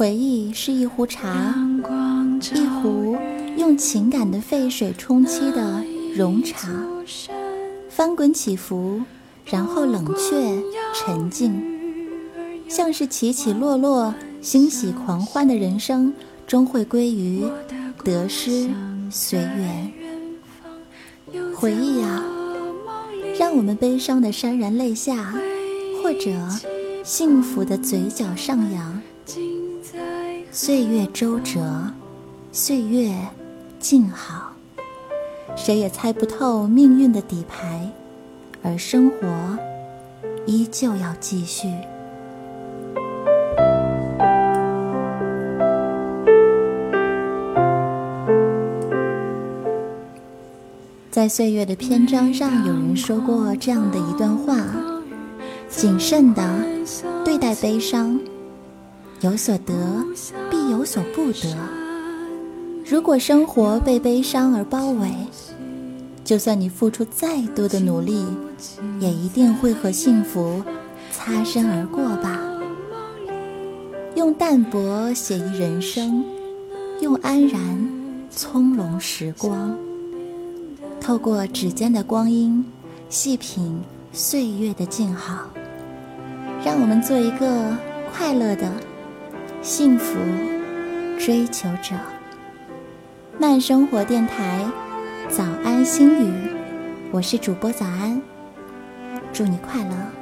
回忆是一壶茶，一壶用情感的沸水冲沏的融茶，翻滚起伏，然后冷却沉静，像是起起落落、欣喜狂欢的人生，终会归于得失随缘。回忆啊，让我们悲伤的潸然泪下，或者幸福的嘴角上扬。岁月周折，岁月静好，谁也猜不透命运的底牌，而生活依旧要继续。在岁月的篇章上，有人说过这样的一段话：谨慎的对待悲伤。有所得，有所不得。如果生活被悲伤而包围，就算你付出再多的努力，也一定会和幸福擦身而过吧。用淡泊写意人生，用安然从容时光。透过指尖的光阴，细品岁月的静好。让我们做一个快乐的。幸福追求者，慢生活电台，早安心语，我是主播早安，祝你快乐。